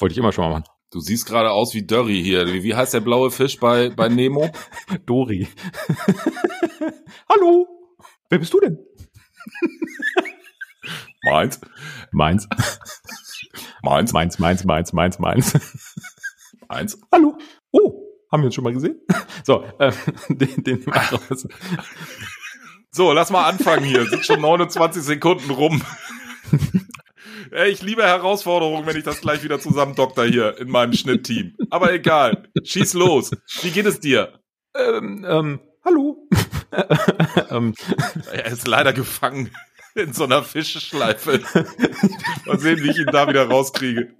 Wollte ich immer schon mal machen. Du siehst gerade aus wie Dörri hier. Wie, wie heißt der blaue Fisch bei, bei Nemo? Dori. Hallo. Wer bist du denn? Meins. Meins. Meins. Meins, meins, meins, meins, meins. Meins. Hallo. Oh, haben wir uns schon mal gesehen? So, äh, den, den So, lass mal anfangen hier. Sind schon 29 Sekunden rum. Ich liebe Herausforderungen, wenn ich das gleich wieder zusammen doktor hier in meinem Schnittteam. Aber egal. Schieß los. Wie geht es dir? ähm, ähm, hallo. ähm, Er ist leider gefangen in so einer Fischschleife. Mal sehen, wie ich ihn da wieder rauskriege.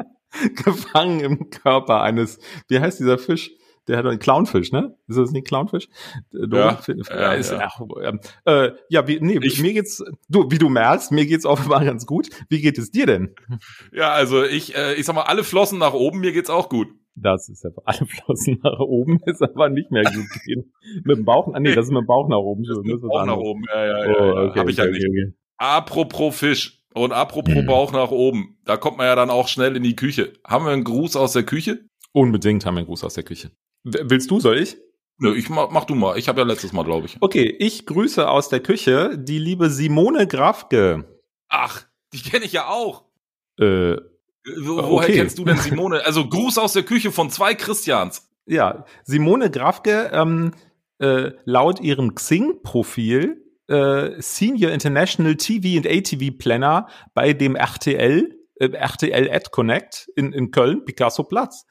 gefangen im Körper eines, wie heißt dieser Fisch? Der hat einen Clownfisch, ne? Ist das nicht Clownfisch? Äh, Ja. Ja, ist, ja. Ähm, äh, ja, wie, nee, Ich- mir geht's, du, wie du merkst, mir geht's offenbar ganz gut. Wie geht es dir denn? Ja, also ich, äh, ich sag mal, alle Flossen nach oben, mir geht's auch gut. Das ist ja alle Flossen nach oben, ist aber nicht mehr gut gehen. Mit dem Bauch, nee, das ist mit dem Bauch nach oben. Das ist das ist was auch nach oben. Ja, ja, ja, Oh, ja. okay, Hab ich ja okay, nicht. okay. Apropos Fisch und apropos Hm. Bauch nach oben, da kommt man ja dann auch schnell in die Küche. Haben wir einen Gruß aus der Küche? Unbedingt haben wir einen Gruß aus der Küche. Willst du, soll ich? Nö, ich mach, mach du mal. Ich habe ja letztes Mal, glaube ich. Okay, ich grüße aus der Küche die liebe Simone Grafke. Ach, die kenne ich ja auch. Äh, Wo, woher Okay. kennst du denn Simone? Also Gruß aus der Küche von zwei Christians. Ja, Simone Grafke, ähm, äh, laut ihrem Xing-Profil äh, Senior International TV und ATV Planner bei dem RTL, äh, RTL Ad Connect in, in Köln, Picasso Platz.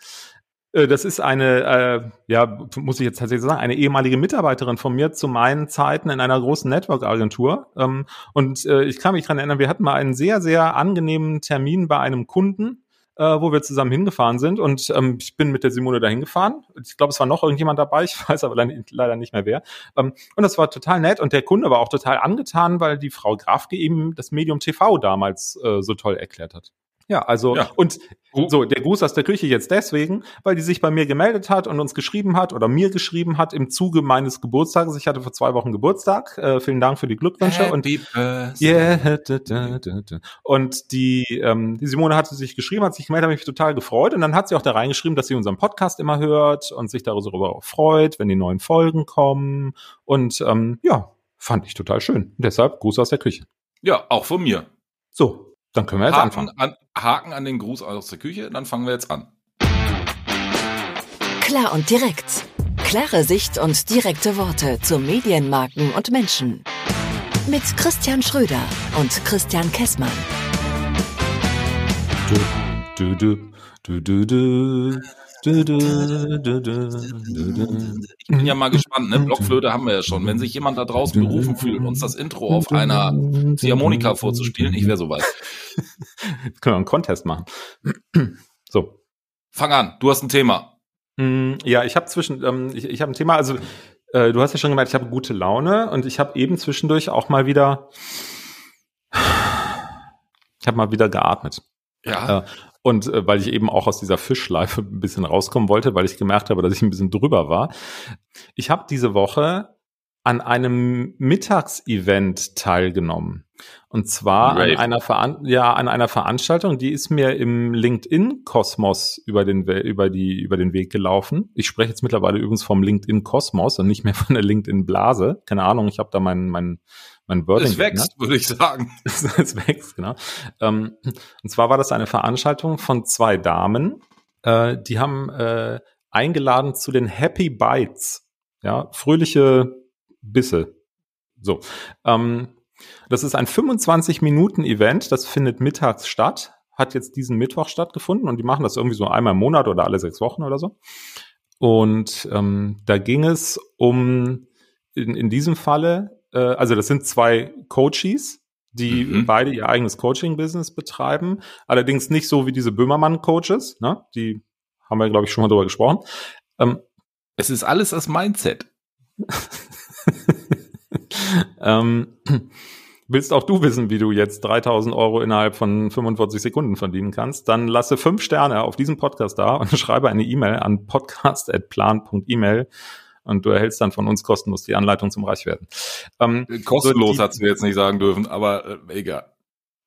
Äh, Das ist eine, äh, ja, muss ich jetzt tatsächlich sagen, eine ehemalige Mitarbeiterin von mir zu meinen Zeiten in einer großen Network-Agentur. Ähm, und äh, ich kann mich dran erinnern, wir hatten mal einen sehr, sehr angenehmen Termin bei einem Kunden, äh, wo wir zusammen hingefahren sind. Und ähm, ich bin mit der Simone dahin gefahren. Ich glaube, es war noch irgendjemand dabei, ich weiß aber leider leider nicht mehr wer. Ähm, und das war total nett. Und der Kunde war auch total angetan, weil die Frau Grafke eben das Medium TV damals äh, so toll erklärt hat. Ja, also Ja. und so der Gruß aus der Küche jetzt deswegen, weil die sich bei mir gemeldet hat und uns geschrieben hat oder mir geschrieben hat im Zuge meines Geburtstages. Ich hatte vor zwei Wochen Geburtstag. Äh, vielen Dank für die Glückwünsche und Birthday. Yeah, da, da, da, da. Und die, ähm, die Simone hatte sich geschrieben, hat sich gemeldet, hat mich total gefreut. Und dann hat sie auch da reingeschrieben, dass sie unseren Podcast immer hört und sich darüber auch freut, wenn die neuen Folgen kommen. Und ähm, ja, fand ich total schön. Und deshalb Gruß aus der Küche. Ja, auch von mir. So, dann können wir jetzt Haken anfangen. an, Haken an den Gruß aus der Küche, dann fangen wir jetzt an. Klar und direkt. Klare Sicht und direkte Worte zu Medienmarken und Menschen. Mit Christian Schröder und Christian Kessmann. Du, du, du, du, du. Du, Ich bin ja mal gespannt, ne? Blockflöte haben wir ja schon. Wenn sich jemand da draußen berufen fühlt, uns das Intro auf einer Ziehharmonika vorzuspielen, ich wäre soweit. Jetzt können wir einen Contest machen. So, Fang an, du hast ein Thema. Mm, Ja, ich habe zwischen, ähm, ich, ich habe ein Thema, also äh, du hast ja schon gemerkt, ich habe gute Laune und ich habe eben zwischendurch auch mal wieder, ich habe mal wieder geatmet. Ja. Äh, und äh, weil ich eben auch aus dieser Fischschleife ein bisschen rauskommen wollte, weil ich gemerkt habe, dass ich ein bisschen drüber war. Ich habe diese Woche an einem Mittagsevent teilgenommen. Und zwar an einer, Veran ja, an einer Veranstaltung, die ist mir im LinkedIn-Kosmos über den, über, die, über den Weg gelaufen. Ich spreche jetzt mittlerweile übrigens vom LinkedIn-Kosmos und nicht mehr von der LinkedIn-Blase. Keine Ahnung, ich habe da mein, mein, mein Wording. Es wächst, würde ich sagen. es, es wächst, genau. Ähm, und zwar war das eine Veranstaltung von zwei Damen, äh, die haben äh, eingeladen zu den Happy Bites, ja, fröhliche Bisse. So. Ähm, das ist ein 25-Minuten-Event, das findet mittags statt, hat jetzt diesen Mittwoch stattgefunden und die machen das irgendwie so einmal im Monat oder alle sechs Wochen oder so. Und ähm, da ging es um, in, in diesem Falle, äh, also das sind zwei Coaches, die Mhm. beide ihr eigenes Coaching-Business betreiben. Allerdings nicht so wie diese Böhmermann-Coaches, ne? Die haben wir, glaube ich, schon mal drüber gesprochen. Ähm, Es ist alles das Mindset. ähm, willst auch du wissen, wie du jetzt 3000 Euro innerhalb von 45 Sekunden verdienen kannst, dann lasse fünf Sterne auf diesem Podcast da und schreibe eine E-Mail an podcast.plan.email und du erhältst dann von uns kostenlos die Anleitung zum Reichwerden. Ähm, Kostenlos So, hast du jetzt nicht sagen dürfen, aber äh, egal.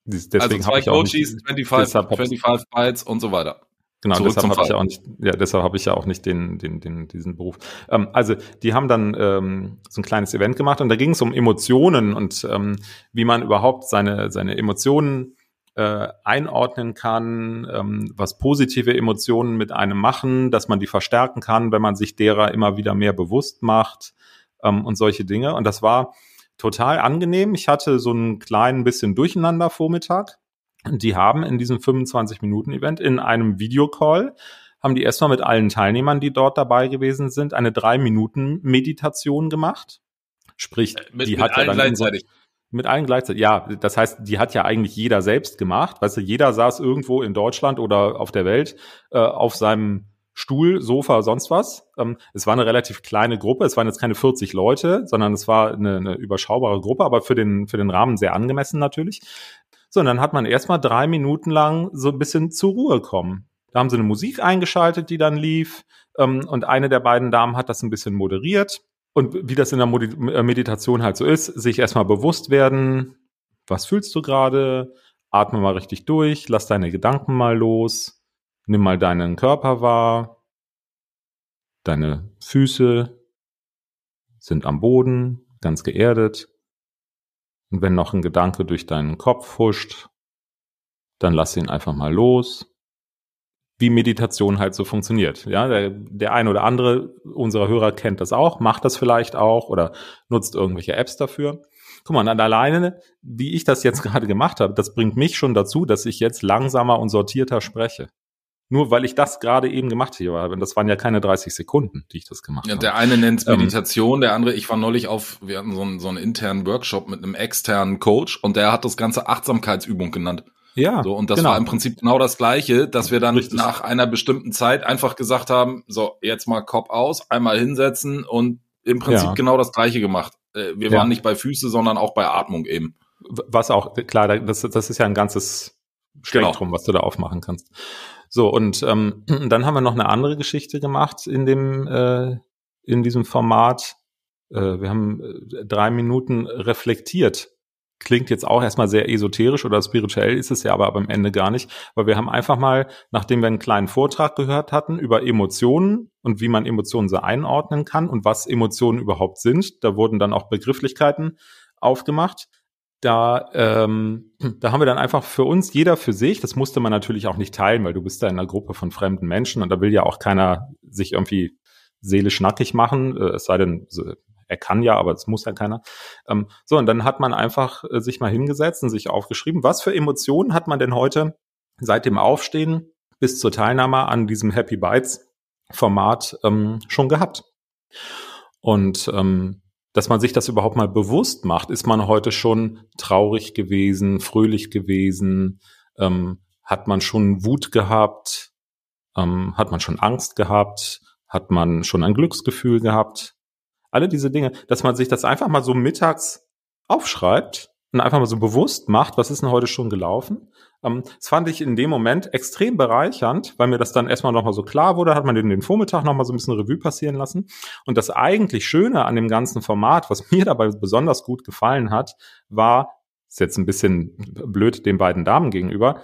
deswegen also zwei Coaches, nicht, 25, deshalb hab's- 25 Bytes und so weiter. Genau, Zurück deshalb habe ich ja auch nicht, ja, deshalb habe ich ja auch nicht den, den, den, diesen Beruf. Ähm, also, die haben dann ähm, so ein kleines Event gemacht und da ging es um Emotionen und ähm, wie man überhaupt seine, seine Emotionen äh, einordnen kann, ähm, was positive Emotionen mit einem machen, dass man die verstärken kann, wenn man sich derer immer wieder mehr bewusst macht ähm, und solche Dinge. Und das war total angenehm. Ich hatte so einen kleinen bisschen Durcheinander Vormittag die haben in diesem 25-Minuten-Event in einem Videocall haben die erstmal mit allen Teilnehmern, die dort dabei gewesen sind, eine drei Minuten Meditation gemacht. Sprich, äh, mit, die mit hat allen ja dann gleichzeitig. mit allen gleichzeitig. Ja, das heißt, die hat ja eigentlich jeder selbst gemacht. Weißt du, jeder saß irgendwo in Deutschland oder auf der Welt äh, auf seinem Stuhl, Sofa, sonst was. Ähm, es war eine relativ kleine Gruppe. Es waren jetzt keine 40 Leute, sondern es war eine, eine überschaubare Gruppe, aber für den, für den Rahmen sehr angemessen natürlich. So, und dann hat man erstmal drei Minuten lang so ein bisschen zur Ruhe kommen. Da haben sie eine Musik eingeschaltet, die dann lief. Ähm, und eine der beiden Damen hat das ein bisschen moderiert. Und wie das in der äh, Meditation halt so ist, sich erstmal bewusst werden, was fühlst du gerade? Atme mal richtig durch, lass deine Gedanken mal los, nimm mal deinen Körper wahr, deine Füße sind am Boden, ganz geerdet. Und wenn noch ein Gedanke durch deinen Kopf huscht, dann lass ihn einfach mal los. Wie Meditation halt so funktioniert. Ja, der, der eine oder andere unserer Hörer kennt das auch, macht das vielleicht auch oder nutzt irgendwelche Apps dafür. Guck mal, alleine, wie ich das jetzt gerade gemacht habe, das bringt mich schon dazu, dass ich jetzt langsamer und sortierter spreche. Nur weil ich das gerade eben gemacht habe. Das waren ja keine 30 Sekunden, die ich das gemacht ja, habe. Der eine nennt es ähm, Meditation, ähm, der andere, ich war neulich auf, wir hatten so einen, so einen internen Workshop mit einem externen Coach und der hat das ganze Achtsamkeitsübung genannt. Ja. So, und das genau. war im Prinzip genau das Gleiche, dass wir dann Richtig. nach einer bestimmten Zeit einfach gesagt haben, so, jetzt mal Kopf aus, einmal hinsetzen und im Prinzip ja. genau das Gleiche gemacht. Äh, wir ja. waren nicht bei Füße, sondern auch bei Atmung eben. Was auch, klar, das, das ist ja ein ganzes Spektrum, genau. was du da aufmachen kannst. So, und ähm, dann haben wir noch eine andere Geschichte gemacht in dem, äh, in diesem Format. Äh, wir haben äh, drei Minuten reflektiert. Klingt jetzt auch erstmal sehr esoterisch oder spirituell, ist es ja aber am Ende gar nicht, weil wir haben einfach mal, nachdem wir einen kleinen Vortrag gehört hatten über Emotionen und wie man Emotionen so einordnen kann und was Emotionen überhaupt sind, da wurden dann auch Begrifflichkeiten aufgemacht da, ähm, da haben wir dann einfach für uns jeder für sich, das musste man natürlich auch nicht teilen, weil du bist da in einer Gruppe von fremden Menschen und da will ja auch keiner sich irgendwie seelisch nackig machen, äh, es sei denn, er kann ja, aber es muss ja keiner. Ähm, so, und dann hat man einfach äh, sich mal hingesetzt und sich aufgeschrieben, was für Emotionen hat man denn heute seit dem Aufstehen bis zur Teilnahme an diesem Happy Bites Format ähm, schon gehabt. Und ähm, dass man sich das überhaupt mal bewusst macht. Ist man heute schon traurig gewesen, fröhlich gewesen? Ähm, hat man schon Wut gehabt? Ähm, hat man schon Angst gehabt? Hat man schon ein Glücksgefühl gehabt? Alle diese Dinge, dass man sich das einfach mal so mittags aufschreibt und einfach mal so bewusst macht, was ist denn heute schon gelaufen? Ähm, das fand ich in dem Moment extrem bereichernd, weil mir das dann erstmal nochmal so klar wurde, hat man den, den Vormittag nochmal so ein bisschen Revue passieren lassen. Und das eigentlich Schöne an dem ganzen Format, was mir dabei besonders gut gefallen hat, war, ist jetzt ein bisschen blöd den beiden Damen gegenüber,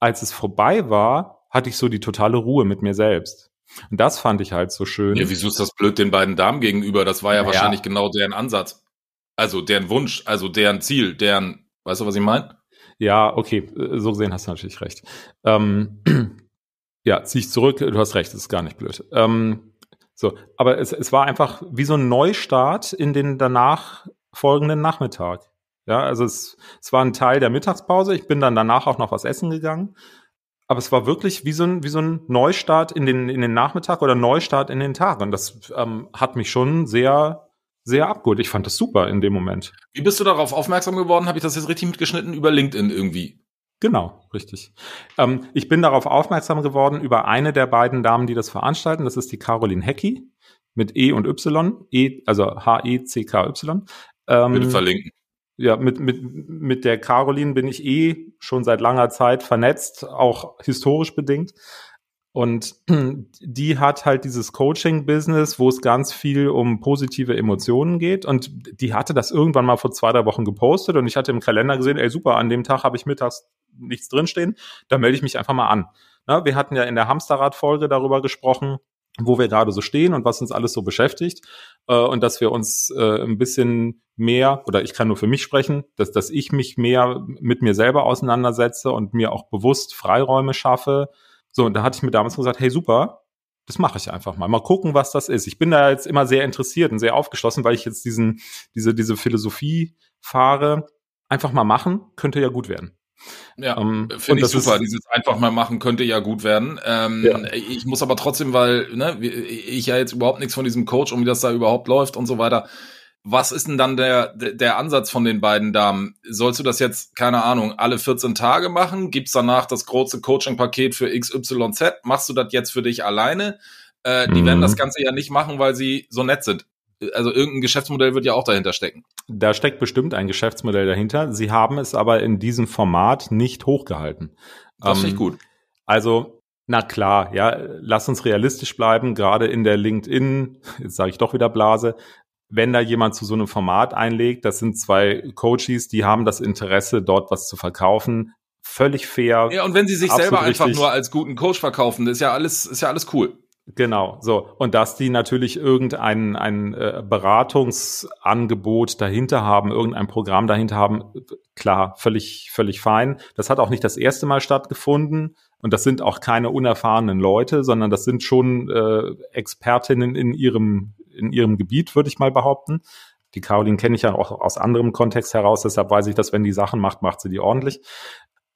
als es vorbei war, hatte ich so die totale Ruhe mit mir selbst. Und das fand ich halt so schön. Ja, wieso ist das blöd den beiden Damen gegenüber? Das war ja, ja wahrscheinlich genau deren Ansatz. Also deren Wunsch, also deren Ziel, deren, weißt du, was ich meine? Ja, okay, so gesehen hast du natürlich recht. Ähm, ja, zieh ich zurück, du hast recht, das ist gar nicht blöd. Ähm, so, aber es, es war einfach wie so ein Neustart in den danach folgenden Nachmittag. Ja, also es, es war ein Teil der Mittagspause. Ich bin dann danach auch noch was essen gegangen. Aber es war wirklich wie so ein, wie so ein Neustart in den, in den Nachmittag oder Neustart in den Tag. Und das ähm, hat mich schon sehr sehr abgeholt. Ich fand das super in dem Moment. Wie bist du darauf aufmerksam geworden? Habe ich das jetzt richtig mitgeschnitten über LinkedIn irgendwie? Genau, richtig. Ähm, ich bin darauf aufmerksam geworden über eine der beiden Damen, die das veranstalten. Das ist die Caroline Hecki mit E und Y, E, also H-E-C-K-Y. Ähm, Bitte verlinken. Ja, mit, mit, mit der Caroline bin ich eh schon seit langer Zeit vernetzt, auch historisch bedingt. Und die hat halt dieses Coaching-Business, wo es ganz viel um positive Emotionen geht. Und die hatte das irgendwann mal vor zwei, drei Wochen gepostet und ich hatte im Kalender gesehen, ey super, an dem Tag habe ich mittags nichts drinstehen, da melde ich mich einfach mal an. Na, wir hatten ja in der Hamsterrad-Folge darüber gesprochen, wo wir gerade so stehen und was uns alles so beschäftigt äh, und dass wir uns äh, ein bisschen mehr oder ich kann nur für mich sprechen, dass dass ich mich mehr mit mir selber auseinandersetze und mir auch bewusst Freiräume schaffe. So und da hatte ich mir damals gesagt, hey super, das mache ich einfach mal. Mal gucken, was das ist. Ich bin da jetzt immer sehr interessiert und sehr aufgeschlossen, weil ich jetzt diesen diese diese Philosophie fahre. Einfach mal machen könnte ja gut werden. Ja, ähm, finde ich super. Dieses einfach mal machen könnte ja gut werden. Ähm, ja. Ich muss aber trotzdem, weil ne, ich ja jetzt überhaupt nichts von diesem Coach und wie das da überhaupt läuft und so weiter. Was ist denn dann der, der Ansatz von den beiden Damen? Sollst du das jetzt, keine Ahnung, alle 14 Tage machen? Gibt's danach das große Coaching-Paket für XYZ? Machst du das jetzt für dich alleine? Äh, die mhm. werden das Ganze ja nicht machen, weil sie so nett sind also irgendein Geschäftsmodell wird ja auch dahinter stecken. Da steckt bestimmt ein Geschäftsmodell dahinter. Sie haben es aber in diesem Format nicht hochgehalten. Das finde ich ähm, gut. Also, na klar, ja, lass uns realistisch bleiben, gerade in der LinkedIn, jetzt sage ich doch wieder Blase, wenn da jemand zu so einem Format einlegt, das sind zwei Coaches, die haben das Interesse, dort was zu verkaufen. Völlig fair. Ja, und wenn sie sich selber einfach richtig. nur als guten Coach verkaufen, ist ja alles, ist ja alles cool. Genau, so. Und dass die natürlich irgendein ein äh, Beratungsangebot dahinter haben, irgendein Programm dahinter haben, klar, völlig, völlig fein. Das hat auch nicht das erste Mal stattgefunden. Und das sind auch keine unerfahrenen Leute, sondern das sind schon äh, Expertinnen in ihrem, in ihrem Gebiet, würde ich mal behaupten. Die Caroline kenne ich ja auch aus anderem Kontext heraus, deshalb weiß ich, dass wenn die Sachen macht, macht sie die ordentlich.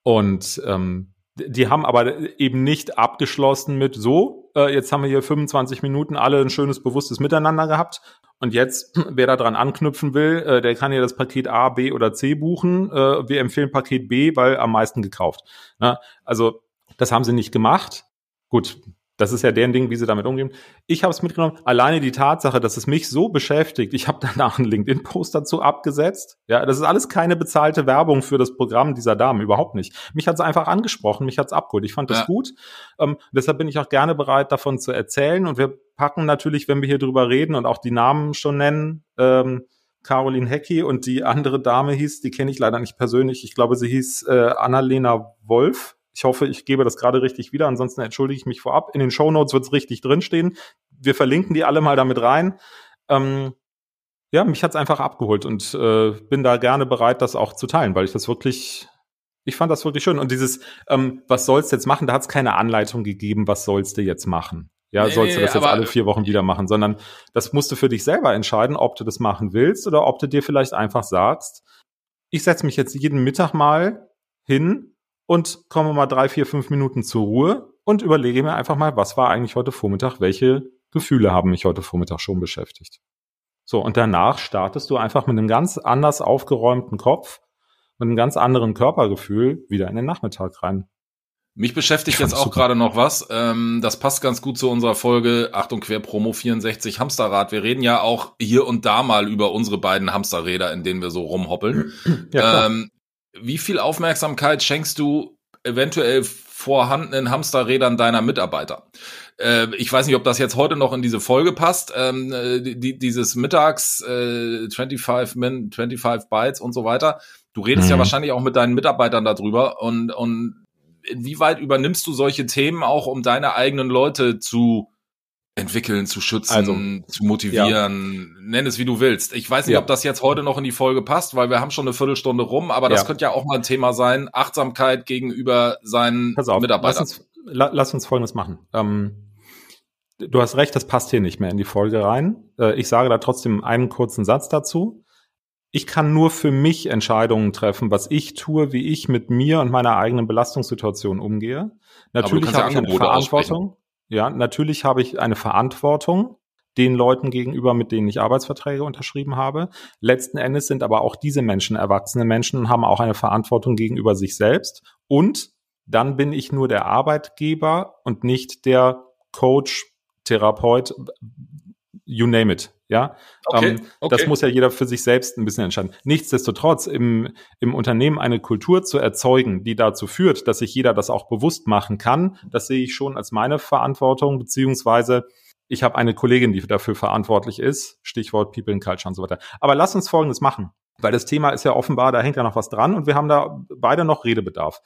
Und ähm, die haben aber eben nicht abgeschlossen mit so, äh, jetzt haben wir hier 25 Minuten alle ein schönes, bewusstes Miteinander gehabt. Und jetzt, wer da dran anknüpfen will, äh, der kann ja das Paket A, B oder C buchen. Äh, wir empfehlen Paket B, weil am meisten gekauft. Na, also das haben sie nicht gemacht. Gut, das ist ja deren Ding, wie sie damit umgehen. Ich habe es mitgenommen. Alleine die Tatsache, dass es mich so beschäftigt. Ich habe danach einen LinkedIn-Post dazu abgesetzt. Ja, das ist alles keine bezahlte Werbung für das Programm dieser Damen, überhaupt nicht. Mich hat es einfach angesprochen, mich hat es abgeholt. Ich fand das ja. gut. Ähm, deshalb bin ich auch gerne bereit, davon zu erzählen. Und wir packen natürlich, wenn wir hier drüber reden und auch die Namen schon nennen, ähm, Caroline Hecki und die andere Dame hieß, die kenne ich leider nicht persönlich. Ich glaube, sie hieß äh, Annalena Wolf ich hoffe, ich gebe das gerade richtig wieder. Ansonsten entschuldige ich mich vorab. In den Show Notes wird es richtig drinstehen. Wir verlinken die alle mal damit rein. Ähm, ja, mich hat's einfach abgeholt und äh, bin da gerne bereit, das auch zu teilen, weil ich das wirklich, ich fand das wirklich schön. Und dieses, ähm, was sollst du jetzt machen, da hat's keine Anleitung gegeben, was sollst du jetzt machen. Ja, nee, sollst du das jetzt alle vier Wochen wieder machen, sondern das musst du für dich selber entscheiden, ob du das machen willst oder ob du dir vielleicht einfach sagst, ich setze mich jetzt jeden Mittag mal hin und komme mal drei, vier, fünf Minuten zur Ruhe und überlege mir einfach mal, was war eigentlich heute Vormittag, welche Gefühle haben mich heute Vormittag schon beschäftigt. So, und danach startest du einfach mit einem ganz anders aufgeräumten Kopf, mit einem ganz anderen Körpergefühl wieder in den Nachmittag rein. Mich beschäftigt jetzt auch gerade noch was. Ähm, das passt ganz gut zu unserer Folge Achtung Quer Promo 64 Hamsterrad. Wir reden ja auch hier und da mal über unsere beiden Hamsterräder, in denen wir so rumhoppeln. Ja, ähm, wie viel Aufmerksamkeit schenkst du eventuell vorhandenen Hamsterrädern deiner Mitarbeiter? Äh, ich weiß nicht, ob das jetzt heute noch in diese Folge passt. Ähm, die, dieses Mittags äh, 25 Min, 25 Bytes und so weiter. Du redest mhm. ja wahrscheinlich auch mit deinen Mitarbeitern darüber und, und inwieweit übernimmst du solche Themen auch, um deine eigenen Leute zu entwickeln, zu schützen, also, zu motivieren, ja. nenn es wie du willst. Ich weiß nicht, ja. ob das jetzt heute noch in die Folge passt, weil wir haben schon eine Viertelstunde rum, aber das ja. könnte ja auch mal ein Thema sein, Achtsamkeit gegenüber seinen Pass auf, Mitarbeitern. Lass uns, la, lass uns Folgendes machen. Ähm, du hast recht, das passt hier nicht mehr in die Folge rein. Äh, ich sage da trotzdem einen kurzen Satz dazu. Ich kann nur für mich Entscheidungen treffen, was ich tue, wie ich mit mir und meiner eigenen Belastungssituation umgehe. Natürlich habe ich eine Verantwortung. Ja, natürlich habe ich eine Verantwortung den Leuten gegenüber, mit denen ich Arbeitsverträge unterschrieben habe. Letzten Endes sind aber auch diese Menschen erwachsene Menschen und haben auch eine Verantwortung gegenüber sich selbst. Und dann bin ich nur der Arbeitgeber und nicht der Coach, Therapeut, you name it. Ja, okay, ähm, okay. das muss ja jeder für sich selbst ein bisschen entscheiden. Nichtsdestotrotz im, im Unternehmen eine Kultur zu erzeugen, die dazu führt, dass sich jeder das auch bewusst machen kann, das sehe ich schon als meine Verantwortung, beziehungsweise ich habe eine Kollegin, die dafür verantwortlich ist, Stichwort People in Culture und so weiter. Aber lass uns Folgendes machen, weil das Thema ist ja offenbar, da hängt ja noch was dran und wir haben da beide noch Redebedarf.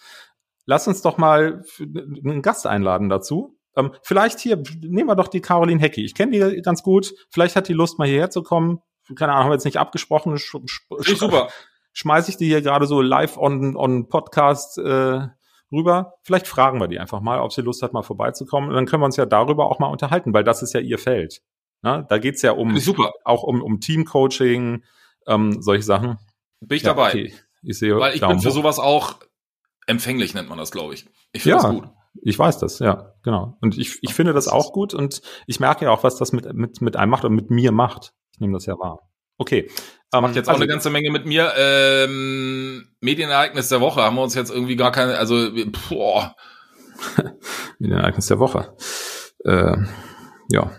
lass uns doch mal einen Gast einladen dazu. Ähm, vielleicht hier, nehmen wir doch die Caroline Hecki. Ich kenne die ganz gut. Vielleicht hat die Lust, mal hierher zu kommen. Keine Ahnung, haben wir jetzt nicht abgesprochen. Sch sch ich super. schmeiße ich die hier gerade so live on, on Podcast äh, rüber. Vielleicht fragen wir die einfach mal, ob sie Lust hat, mal vorbeizukommen. Und dann können wir uns ja darüber auch mal unterhalten, weil das ist ja ihr Feld. Na, da geht's ja um super. auch um, um Teamcoaching, ähm, solche Sachen. Bin ich Ja, dabei. okay. Ich sehe Weil ich Daumen bin für hoch. sowas auch empfänglich, nennt man das, glaube ich. Ich finde Ja. das gut. Ich weiß das, ja, genau. Und ich, ich finde das auch gut und ich merke ja auch, was das mit, mit, mit einem macht und mit mir macht. Ich nehme das ja wahr. Okay. Ähm, Macht jetzt auch also- eine ganze Menge mit mir. Ähm, Medienereignis der Woche haben wir uns jetzt irgendwie gar keine, also boah, Medienereignis der Woche. Äh, ja.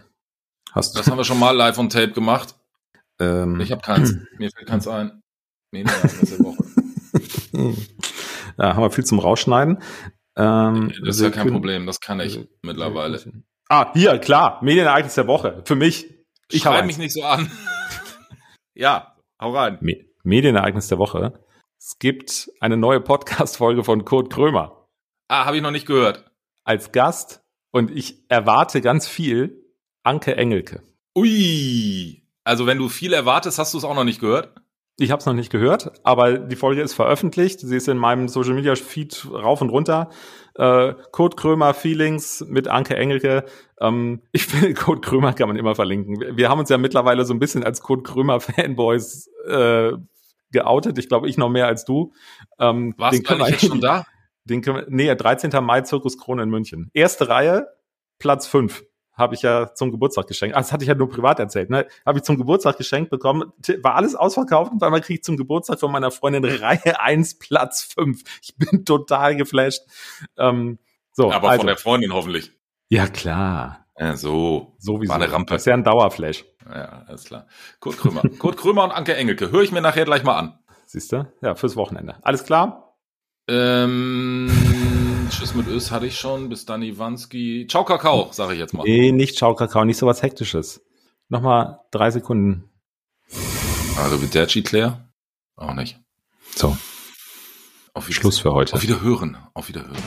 Hast das haben wir schon mal live on Tape gemacht. ähm, Ich habe keins. Mir fällt keins ein. Medienereignis der Woche. ja, haben wir viel zum Rausschneiden. Ähm, Das ist wir ja kein können- Problem, das kann ich mittlerweile. Ah, hier, klar. Medienereignis der Woche. Für mich. Ich Schreib habe mich nicht so an. ja, hau rein. Me Medienereignis der Woche. Es gibt eine neue Podcast-Folge von Kurt Krömer Ah, habe ich noch nicht gehört. als Gast und ich erwarte ganz viel Anke Engelke. Ui. Also wenn du viel erwartest, hast du es auch noch nicht gehört? Ich habe es noch nicht gehört, aber die Folge ist veröffentlicht. Sie ist in meinem Social Media Feed rauf und runter. Äh, Kurt Krömer Feelings mit Anke Engelke. Ähm, ich finde, Kurt Krömer kann man immer verlinken. Wir, haben uns ja mittlerweile so ein bisschen als Kurt Krömer Fanboys äh, geoutet. Ich glaube, ich noch mehr als du. Ähm, Warst den du eigentlich jetzt schon da? Den können wir, nee, 13. Mai Zirkus Krone in München. Erste Reihe, Platz 5. Habe ich ja zum Geburtstag geschenkt. Ah, das hatte ich ja nur privat erzählt. Ne? Habe ich zum Geburtstag geschenkt bekommen. War alles ausverkauft und einmal kriege ich zum Geburtstag von meiner Freundin Reihe 1, Platz 5. Ich bin total geflasht. Ähm, so, Aber also, von der Freundin hoffentlich. ja klar, Ja, so. sowieso. War eine Rampe. Das ist ja ein Dauerflash. Ja, alles klar. Kurt Krömer. Kurt Krömer und Anke Engelke. Höre ich mir nachher gleich mal an. Siehst du? Ja, fürs Wochenende. Alles klar? Ähm, Tschüss mit Ös hatte ich schon. Bis dann Iwanski. Ciao Kakao, sage ich jetzt mal. Nee, nicht Ciao Kakao, nicht so was Hektisches. Nochmal drei Sekunden. Also mit der Claire? Auch nicht. So, Auf Wiedersehen. Schluss für heute. Auf Wiederhören. Auf Wiederhören.